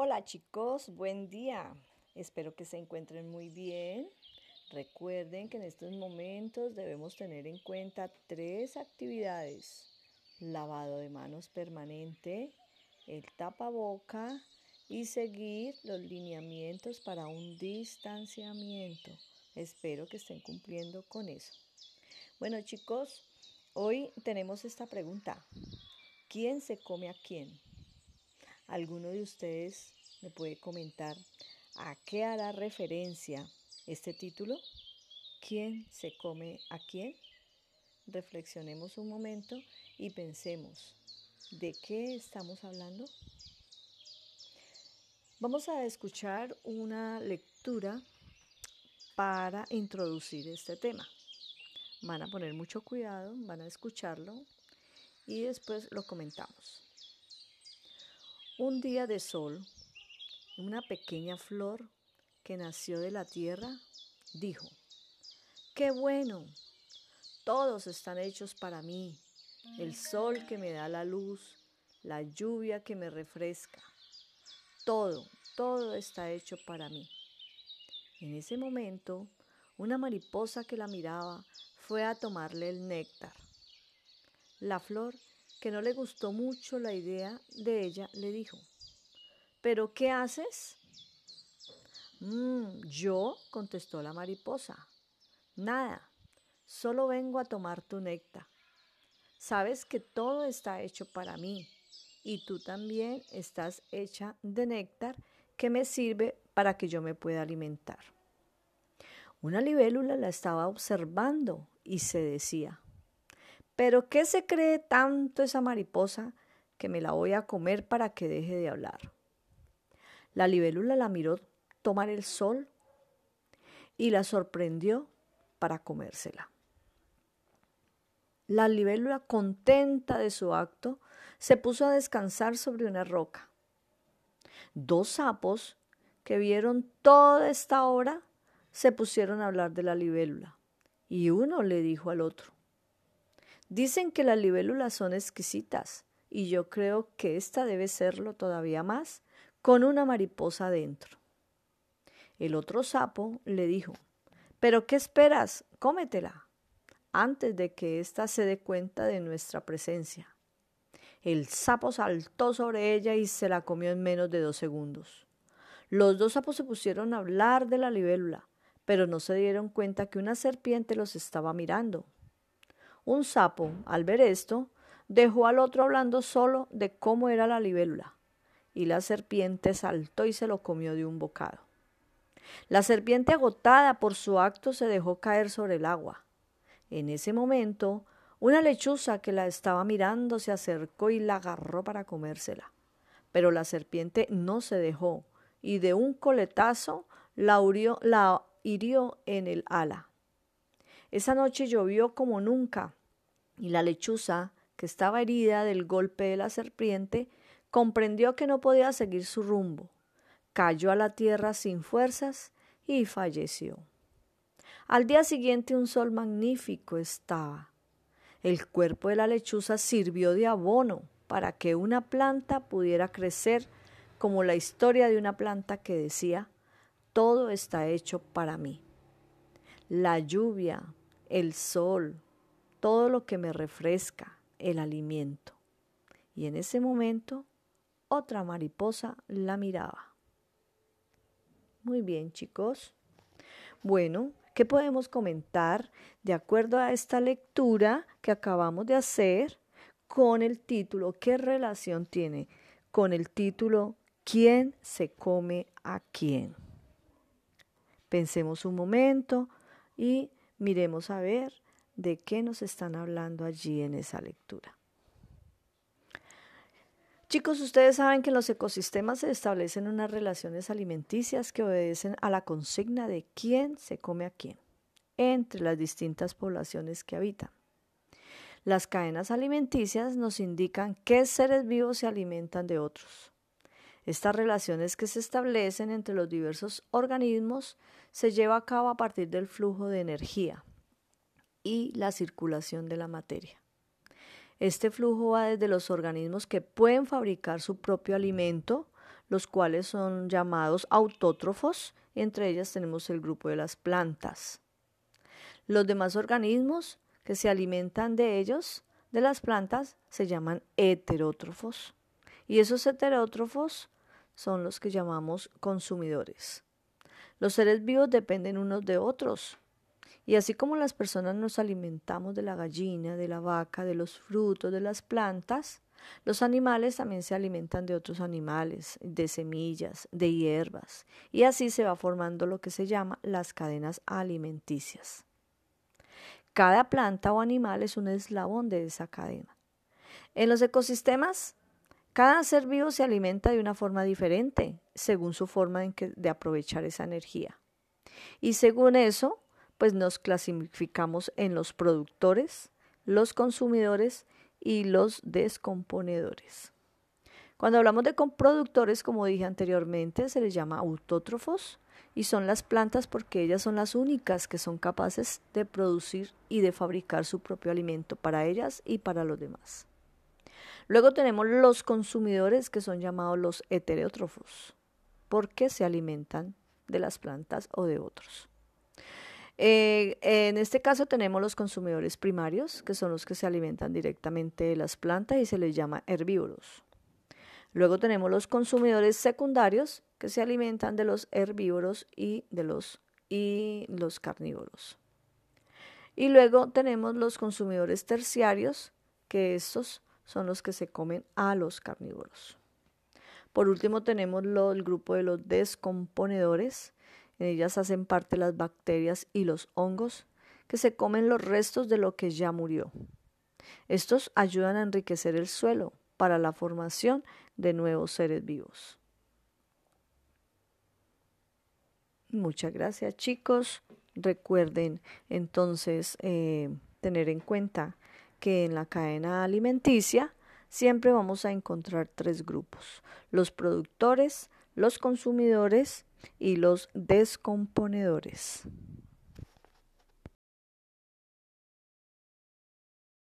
Hola chicos, buen día. Espero que se encuentren muy bien. Recuerden que en estos momentos debemos tener en cuenta tres actividades. Lavado de manos permanente, el tapaboca y seguir los lineamientos para un distanciamiento. Espero que estén cumpliendo con eso. Bueno chicos, hoy tenemos esta pregunta. ¿Quién se come a quién? ¿Alguno de ustedes me puede comentar a qué hará referencia este título? ¿Quién se come a quién? Reflexionemos un momento y pensemos, ¿de qué estamos hablando? Vamos a escuchar una lectura para introducir este tema. Van a poner mucho cuidado, van a escucharlo y después lo comentamos. Un día de sol, una pequeña flor que nació de la tierra dijo, ¡Qué bueno! Todos están hechos para mí, el sol que me da la luz, la lluvia que me refresca. Todo, todo está hecho para mí. En ese momento, una mariposa que la miraba fue a tomarle el néctar. La flor que no le gustó mucho la idea de ella, le dijo, ¿pero qué haces? Mm, yo, contestó la mariposa, nada, solo vengo a tomar tu néctar. Sabes que todo está hecho para mí y tú también estás hecha de néctar que me sirve para que yo me pueda alimentar. Una libélula la estaba observando y se decía, pero ¿qué se cree tanto esa mariposa que me la voy a comer para que deje de hablar? La libélula la miró tomar el sol y la sorprendió para comérsela. La libélula, contenta de su acto, se puso a descansar sobre una roca. Dos sapos que vieron toda esta obra se pusieron a hablar de la libélula y uno le dijo al otro, Dicen que las libélulas son exquisitas y yo creo que esta debe serlo todavía más con una mariposa dentro. El otro sapo le dijo, ¿pero qué esperas? Cómetela antes de que ésta se dé cuenta de nuestra presencia. El sapo saltó sobre ella y se la comió en menos de dos segundos. Los dos sapos se pusieron a hablar de la libélula, pero no se dieron cuenta que una serpiente los estaba mirando. Un sapo, al ver esto, dejó al otro hablando solo de cómo era la libélula, y la serpiente saltó y se lo comió de un bocado. La serpiente, agotada por su acto, se dejó caer sobre el agua. En ese momento, una lechuza que la estaba mirando se acercó y la agarró para comérsela. Pero la serpiente no se dejó y de un coletazo la, la hirió en el ala. Esa noche llovió como nunca y la lechuza, que estaba herida del golpe de la serpiente, comprendió que no podía seguir su rumbo. Cayó a la tierra sin fuerzas y falleció. Al día siguiente un sol magnífico estaba. El cuerpo de la lechuza sirvió de abono para que una planta pudiera crecer como la historia de una planta que decía, todo está hecho para mí. La lluvia, el sol, todo lo que me refresca, el alimento. Y en ese momento otra mariposa la miraba. Muy bien, chicos. Bueno, ¿qué podemos comentar de acuerdo a esta lectura que acabamos de hacer con el título? ¿Qué relación tiene con el título ¿Quién se come a quién? Pensemos un momento y miremos a ver de qué nos están hablando allí en esa lectura. Chicos, ustedes saben que en los ecosistemas se establecen unas relaciones alimenticias que obedecen a la consigna de quién se come a quién entre las distintas poblaciones que habitan. Las cadenas alimenticias nos indican qué seres vivos se alimentan de otros. Estas relaciones que se establecen entre los diversos organismos se lleva a cabo a partir del flujo de energía, y la circulación de la materia. Este flujo va desde los organismos que pueden fabricar su propio alimento, los cuales son llamados autótrofos, entre ellas tenemos el grupo de las plantas. Los demás organismos que se alimentan de ellos, de las plantas, se llaman heterótrofos. Y esos heterótrofos son los que llamamos consumidores. Los seres vivos dependen unos de otros. Y así como las personas nos alimentamos de la gallina, de la vaca, de los frutos, de las plantas, los animales también se alimentan de otros animales, de semillas, de hierbas, y así se va formando lo que se llama las cadenas alimenticias. Cada planta o animal es un eslabón de esa cadena. En los ecosistemas, cada ser vivo se alimenta de una forma diferente, según su forma de aprovechar esa energía. Y según eso, pues nos clasificamos en los productores, los consumidores y los descomponedores. Cuando hablamos de productores, como dije anteriormente, se les llama autótrofos y son las plantas porque ellas son las únicas que son capaces de producir y de fabricar su propio alimento para ellas y para los demás. Luego tenemos los consumidores que son llamados los heterótrofos porque se alimentan de las plantas o de otros. Eh, en este caso tenemos los consumidores primarios, que son los que se alimentan directamente de las plantas y se les llama herbívoros. Luego tenemos los consumidores secundarios, que se alimentan de los herbívoros y de los, y los carnívoros. Y luego tenemos los consumidores terciarios, que estos son los que se comen a los carnívoros. Por último tenemos el grupo de los descomponedores, en ellas hacen parte las bacterias y los hongos que se comen los restos de lo que ya murió. Estos ayudan a enriquecer el suelo para la formación de nuevos seres vivos. Muchas gracias chicos. Recuerden entonces eh, tener en cuenta que en la cadena alimenticia siempre vamos a encontrar tres grupos. Los productores, los consumidores y los descomponedores.